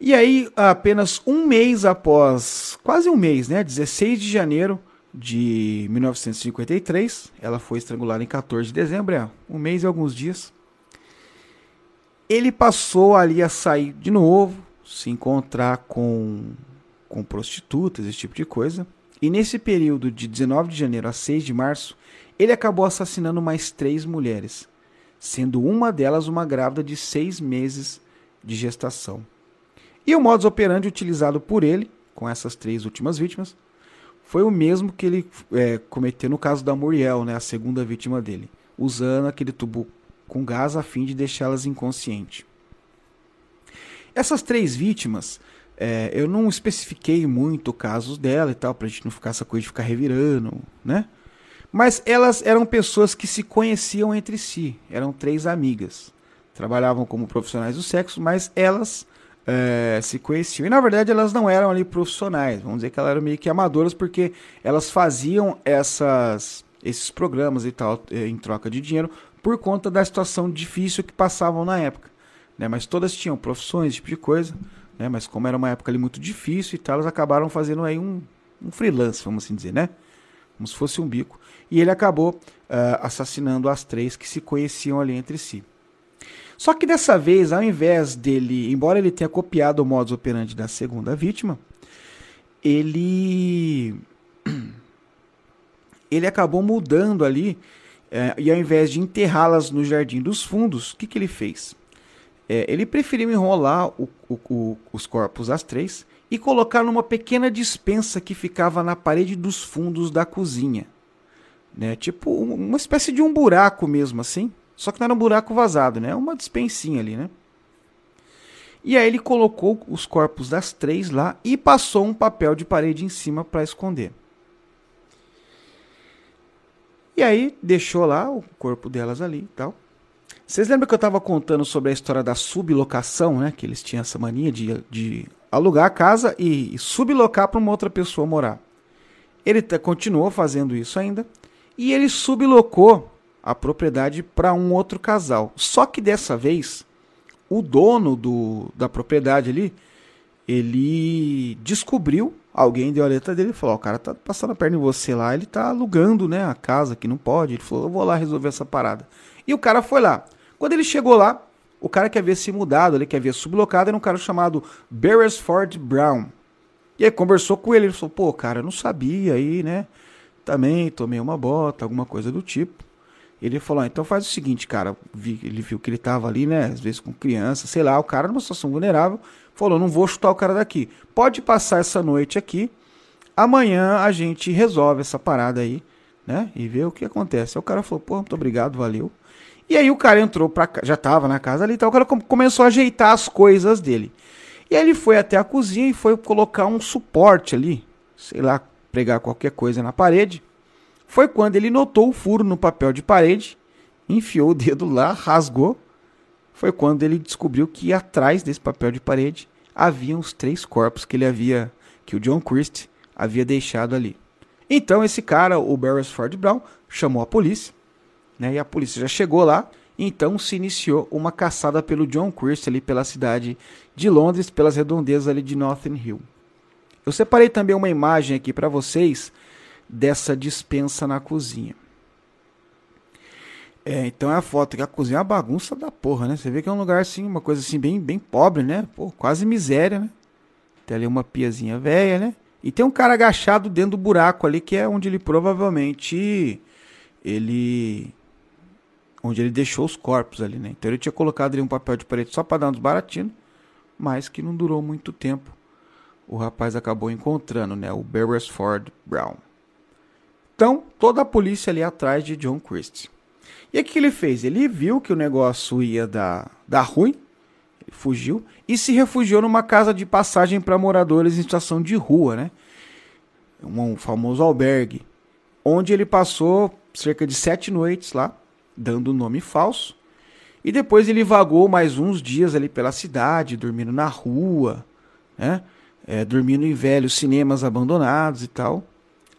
E aí, apenas um mês após, quase um mês, né, 16 de janeiro de 1953, ela foi estrangulada em 14 de dezembro, é, um mês e alguns dias. Ele passou ali a sair de novo, se encontrar com, com prostitutas, esse tipo de coisa. E nesse período de 19 de janeiro a 6 de março, ele acabou assassinando mais três mulheres, sendo uma delas uma grávida de seis meses de gestação. E o modus operandi utilizado por ele, com essas três últimas vítimas, foi o mesmo que ele é, cometeu no caso da Muriel, né, a segunda vítima dele, usando aquele tubo com gás a fim de deixá-las inconscientes. Essas três vítimas, é, eu não especifiquei muito casos dela e tal, pra gente não ficar essa coisa de ficar revirando, né? Mas elas eram pessoas que se conheciam entre si, eram três amigas. Trabalhavam como profissionais do sexo, mas elas é, se conheciam. E na verdade elas não eram ali profissionais, vamos dizer que elas eram meio que amadoras, porque elas faziam essas, esses programas e tal é, em troca de dinheiro por conta da situação difícil que passavam na época. Né? Mas todas tinham profissões, esse tipo de coisa. Né? Mas como era uma época ali muito difícil e tal, elas acabaram fazendo aí um, um freelance, vamos assim dizer, né? Como se fosse um bico. E ele acabou uh, assassinando as três que se conheciam ali entre si. Só que dessa vez, ao invés dele, embora ele tenha copiado o modus operandi da segunda vítima, ele ele acabou mudando ali é, e ao invés de enterrá-las no jardim dos fundos, o que, que ele fez? É, ele preferiu enrolar o, o, o, os corpos das três e colocar numa pequena dispensa que ficava na parede dos fundos da cozinha. Né? Tipo uma espécie de um buraco mesmo assim. Só que não era um buraco vazado, né? Uma dispensinha ali, né? E aí ele colocou os corpos das três lá e passou um papel de parede em cima para esconder. E aí deixou lá o corpo delas ali e tal. Vocês lembram que eu estava contando sobre a história da sublocação, né? Que eles tinham essa mania de, de alugar a casa e, sublocar para uma outra pessoa morar. Ele continuou fazendo isso ainda. E ele sublocou a propriedade para um outro casal. Só que dessa vez, o dono do, da propriedade ali, ele descobriu, alguém deu a letra dele e falou: o cara tá passando a perna em você lá, ele tá alugando né, a casa que não pode. Ele falou: eu vou lá resolver essa parada. E o cara foi lá. Quando ele chegou lá, o cara que havia se mudado, ele que havia sublocado, era um cara chamado Beresford Brown. E aí conversou com ele, ele falou: pô, cara, eu não sabia aí, né? Também tomei uma bota, alguma coisa do tipo. Ele falou: ah, então faz o seguinte, cara. Ele viu que ele tava ali, né? Às vezes com criança, sei lá, o cara numa situação vulnerável. Falou: não vou chutar o cara daqui. Pode passar essa noite aqui. Amanhã a gente resolve essa parada aí, né? E vê o que acontece. Aí o cara falou: pô, muito obrigado, valeu. E aí o cara entrou pra já tava na casa ali, então o cara começou a ajeitar as coisas dele. E aí ele foi até a cozinha e foi colocar um suporte ali, sei lá, pregar qualquer coisa na parede foi quando ele notou o furo no papel de parede, enfiou o dedo lá, rasgou. Foi quando ele descobriu que atrás desse papel de parede haviam os três corpos que ele havia, que o John Christie havia deixado ali. Então esse cara, o Beresford Brown, chamou a polícia, né? E a polícia já chegou lá. Então se iniciou uma caçada pelo John Christie ali pela cidade de Londres, pelas redondezas ali de Notting Hill. Eu separei também uma imagem aqui para vocês dessa dispensa na cozinha. É, então é a foto que a cozinha é uma bagunça da porra, né? Você vê que é um lugar assim, uma coisa assim bem, bem pobre, né? Pô, quase miséria, né? Tem ali uma piazinha velha, né? E tem um cara agachado dentro do buraco ali que é onde ele provavelmente ele onde ele deixou os corpos ali, né? Então ele tinha colocado ali um papel de parede só para dar uns baratinos, mas que não durou muito tempo. O rapaz acabou encontrando, né? O Beresford Brown. Então, toda a polícia ali atrás de John Christie. E o que ele fez? Ele viu que o negócio ia dar, dar ruim, fugiu e se refugiou numa casa de passagem para moradores em situação de rua, né? Um famoso albergue, onde ele passou cerca de sete noites lá, dando nome falso. E depois ele vagou mais uns dias ali pela cidade, dormindo na rua, né? É, dormindo em velhos cinemas abandonados e tal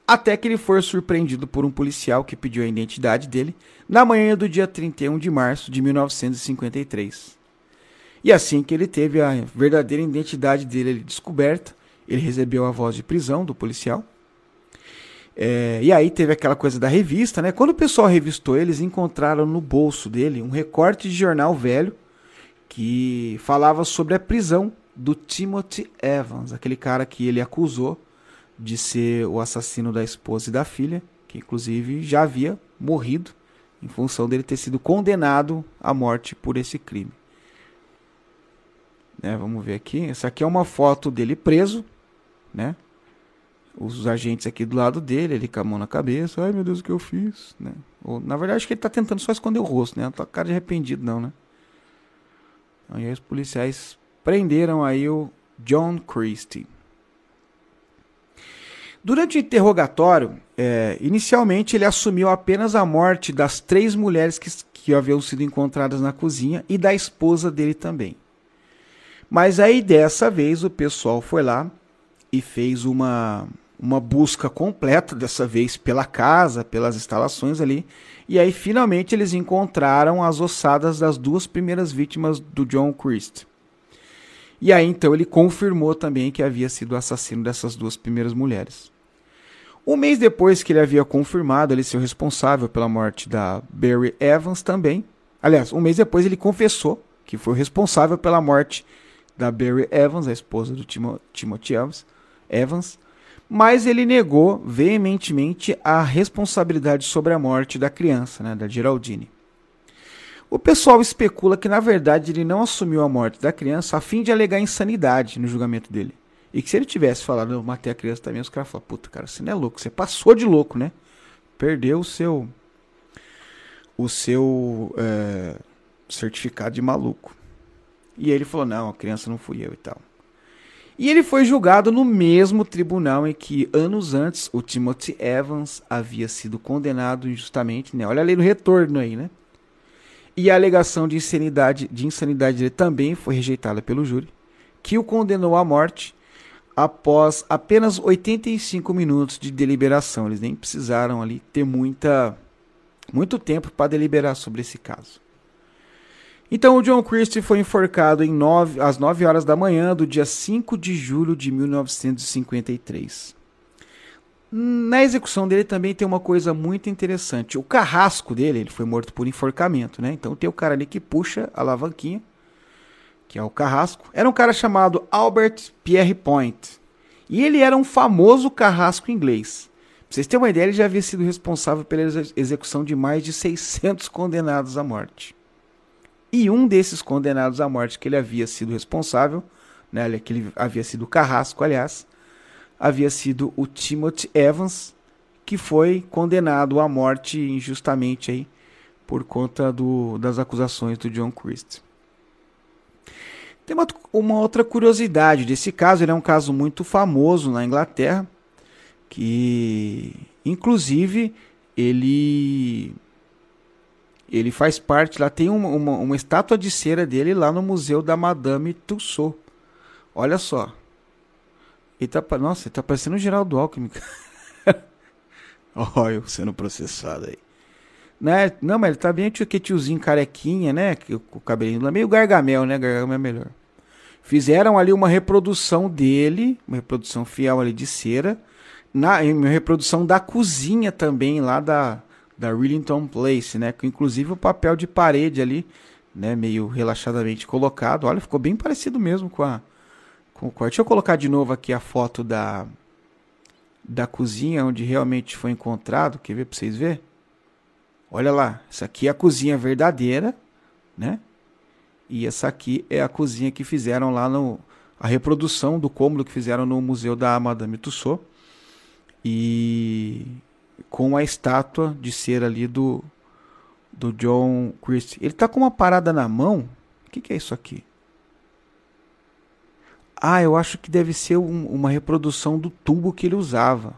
até que ele foi surpreendido por um policial que pediu a identidade dele na manhã do dia 31 de março de 1953. E assim que ele teve a verdadeira identidade dele descoberta, ele recebeu a voz de prisão do policial. É, e aí teve aquela coisa da revista, né? Quando o pessoal revistou, eles encontraram no bolso dele um recorte de jornal velho que falava sobre a prisão do Timothy Evans, aquele cara que ele acusou de ser o assassino da esposa e da filha, que inclusive já havia morrido em função dele ter sido condenado à morte por esse crime. Né, vamos ver aqui. Essa aqui é uma foto dele preso, né? Os agentes aqui do lado dele, ele com a mão na cabeça. Ai meu Deus, o que eu fiz? Né? Ou, na verdade, acho que ele está tentando só esconder o rosto, né? Não tá cara de arrependido, não, né? Aí os policiais prenderam aí o John Christie. Durante o interrogatório, é, inicialmente ele assumiu apenas a morte das três mulheres que, que haviam sido encontradas na cozinha e da esposa dele também. Mas aí dessa vez o pessoal foi lá e fez uma, uma busca completa, dessa vez pela casa, pelas instalações ali. E aí finalmente eles encontraram as ossadas das duas primeiras vítimas do John Christ. E aí então ele confirmou também que havia sido assassino dessas duas primeiras mulheres. Um mês depois que ele havia confirmado ele ser o responsável pela morte da Barry Evans também. Aliás, um mês depois ele confessou que foi o responsável pela morte da Barry Evans, a esposa do Timo, Timothy Evans, Evans, mas ele negou veementemente a responsabilidade sobre a morte da criança, né, da Geraldine. O pessoal especula que na verdade ele não assumiu a morte da criança a fim de alegar insanidade no julgamento dele. E que se ele tivesse falado, eu matei a criança também, os caras falam, puta, cara, você não é louco, você passou de louco, né? Perdeu o seu. O seu é, certificado de maluco. E ele falou, não, a criança não fui eu e tal. E ele foi julgado no mesmo tribunal em que, anos antes, o Timothy Evans havia sido condenado injustamente, né? Olha a lei do retorno aí, né? E a alegação de insanidade, de insanidade dele também foi rejeitada pelo júri, que o condenou à morte após apenas 85 minutos de deliberação. Eles nem precisaram ali ter muita, muito tempo para deliberar sobre esse caso. Então, o John Christie foi enforcado em nove, às 9 horas da manhã do dia 5 de julho de 1953. Na execução dele também tem uma coisa muito interessante. O carrasco dele, ele foi morto por enforcamento, né? Então tem o cara ali que puxa a alavanquinha que é o carrasco, era um cara chamado Albert Pierre Point. E ele era um famoso carrasco inglês. Pra vocês terem uma ideia, ele já havia sido responsável pela execução de mais de 600 condenados à morte. E um desses condenados à morte que ele havia sido responsável, né, que ele havia sido carrasco, aliás, havia sido o Timothy Evans, que foi condenado à morte injustamente aí por conta do, das acusações do John Christ. Tem uma, uma outra curiosidade desse caso, ele é um caso muito famoso na Inglaterra, que inclusive ele ele faz parte, lá tem uma, uma, uma, estátua de cera dele lá no museu da Madame Tussauds. Olha só. Ele tá, nossa, tá parecendo o Geraldo Alckmin. Olha eu sendo processado aí. Né? Não, mas ele tá bem que tiozinho carequinha, né? O cabelinho lá, meio gargamel, né? Gargamel é melhor. Fizeram ali uma reprodução dele, uma reprodução fiel ali de cera, na uma reprodução da cozinha também lá da da Rillington Place, né? Com inclusive o papel de parede ali, né? Meio relaxadamente colocado. Olha, ficou bem parecido mesmo com a com o Deixa eu colocar de novo aqui a foto da da cozinha onde realmente foi encontrado. Quer ver para vocês verem? Olha lá, essa aqui é a cozinha verdadeira, né? E essa aqui é a cozinha que fizeram lá no a reprodução do cômodo que fizeram no museu da Madame Tussauds. E com a estátua de cera ali do do John Christie. Ele tá com uma parada na mão. O que, que é isso aqui? Ah, eu acho que deve ser um, uma reprodução do tubo que ele usava.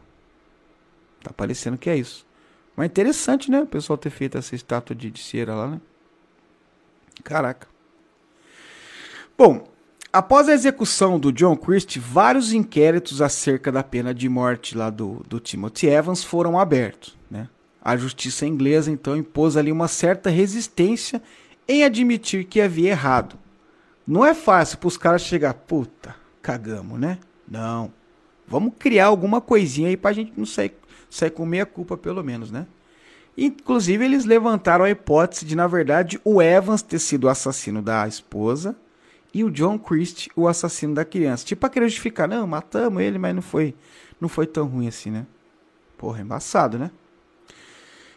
Tá parecendo que é isso. Mas interessante, né? O pessoal ter feito essa estátua de, de cera lá, né? Caraca. Bom, após a execução do John Christie, vários inquéritos acerca da pena de morte lá do, do Timothy Evans foram abertos. Né? A justiça inglesa então impôs ali uma certa resistência em admitir que havia errado. Não é fácil para os caras chegar, puta, cagamos, né? Não. Vamos criar alguma coisinha aí para a gente não sair, sair com meia culpa, pelo menos, né? Inclusive, eles levantaram a hipótese de, na verdade, o Evans ter sido o assassino da esposa e o John Christie o assassino da criança. Tipo para querer justificar, não, matamos ele, mas não foi, não foi tão ruim assim, né? Porra, embaçado, né?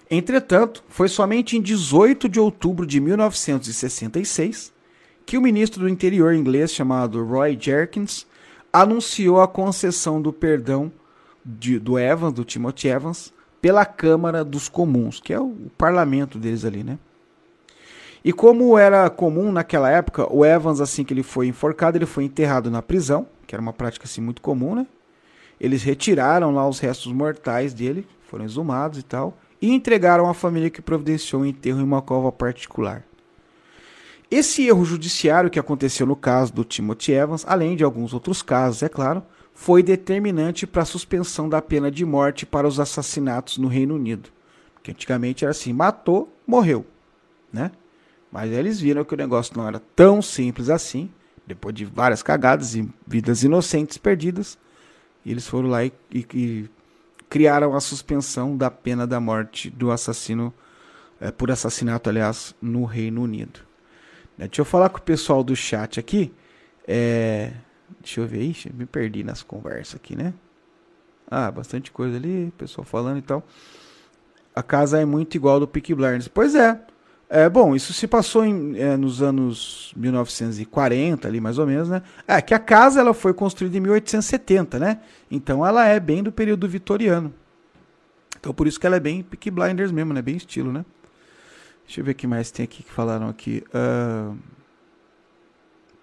Entretanto, foi somente em 18 de outubro de 1966 que o ministro do interior inglês chamado Roy Jerkins anunciou a concessão do perdão de, do Evans, do Timothy Evans, pela Câmara dos Comuns, que é o, o parlamento deles ali, né? E como era comum naquela época, o Evans, assim que ele foi enforcado, ele foi enterrado na prisão, que era uma prática assim muito comum, né? Eles retiraram lá os restos mortais dele, foram exumados e tal, e entregaram à família que providenciou o enterro em uma cova particular. Esse erro judiciário que aconteceu no caso do Timothy Evans, além de alguns outros casos, é claro, foi determinante para a suspensão da pena de morte para os assassinatos no Reino Unido. Porque antigamente era assim, matou, morreu, né? Mas eles viram que o negócio não era tão simples assim, depois de várias cagadas e vidas inocentes perdidas, eles foram lá e, e, e criaram a suspensão da pena da morte do assassino, é, por assassinato, aliás, no Reino Unido. Né, deixa eu falar com o pessoal do chat aqui. É, deixa eu ver, Ixi, me perdi nas conversas aqui, né? Ah, bastante coisa ali, pessoal falando e tal. A casa é muito igual do Peaky Blinders. Pois é, é, bom, isso se passou em, é, nos anos 1940, ali mais ou menos, né? É, que a casa ela foi construída em 1870, né? Então ela é bem do período vitoriano. Então por isso que ela é bem Peaky Blinders mesmo, né? Bem estilo, né? Deixa eu ver o que mais tem aqui que falaram aqui. Uh,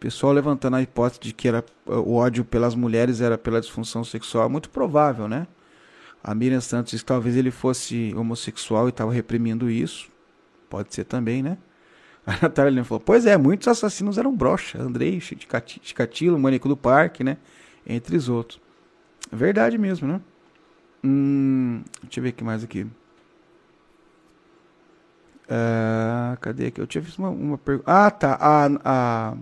pessoal levantando a hipótese de que era, o ódio pelas mulheres era pela disfunção sexual. É muito provável, né? A Miriam Santos diz que talvez ele fosse homossexual e estava reprimindo isso. Pode ser também, né? A Natália Helena falou: Pois é, muitos assassinos eram brocha. Andrei, Chicatilo, Manico do Parque, né? Entre os outros. Verdade mesmo, né? Hum, deixa eu ver o que mais aqui. Uh, cadê aqui? Eu tinha visto uma, uma pergunta. Ah, tá. A, a,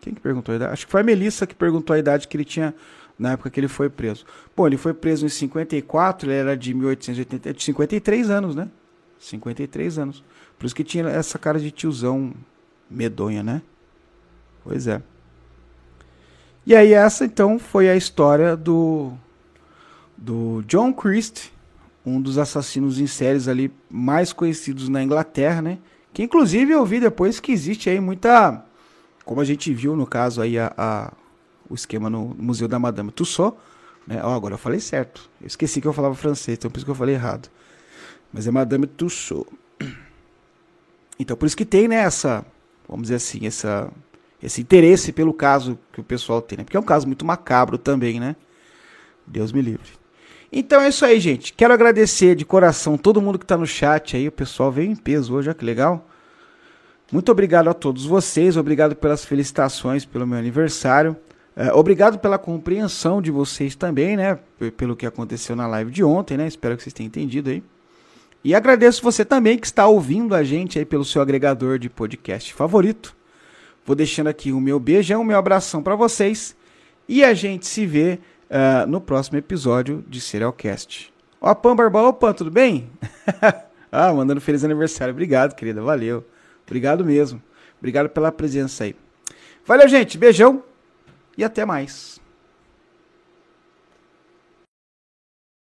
quem que perguntou a idade? Acho que foi a Melissa que perguntou a idade que ele tinha na época que ele foi preso. Bom, ele foi preso em 54, ele era de 1880, de 53 anos, né? 53 anos. Por isso que tinha essa cara de tiozão medonha, né? Pois é. E aí essa então foi a história do do John Christ, um dos assassinos em séries ali mais conhecidos na Inglaterra, né? Que inclusive eu vi depois que existe aí muita, como a gente viu no caso aí a, a o esquema no Museu da Madame Tussauds, né? Oh, agora eu falei certo. Eu esqueci que eu falava francês, então por isso que eu falei errado. Mas é Madame Tussauds. Então, por isso que tem, né, essa, vamos dizer assim, essa, esse interesse pelo caso que o pessoal tem, né? Porque é um caso muito macabro também, né? Deus me livre. Então é isso aí, gente. Quero agradecer de coração todo mundo que está no chat aí. O pessoal veio em peso hoje, olha que legal. Muito obrigado a todos vocês. Obrigado pelas felicitações pelo meu aniversário. É, obrigado pela compreensão de vocês também, né? Pelo que aconteceu na live de ontem, né? Espero que vocês tenham entendido aí. E agradeço você também que está ouvindo a gente aí pelo seu agregador de podcast favorito. Vou deixando aqui o meu beijão, o meu abração para vocês. E a gente se vê uh, no próximo episódio de Serialcast. Ó, Pam Barbola, opa, tudo bem? ah, mandando feliz aniversário. Obrigado, querida. Valeu. Obrigado mesmo. Obrigado pela presença aí. Valeu, gente. Beijão e até mais.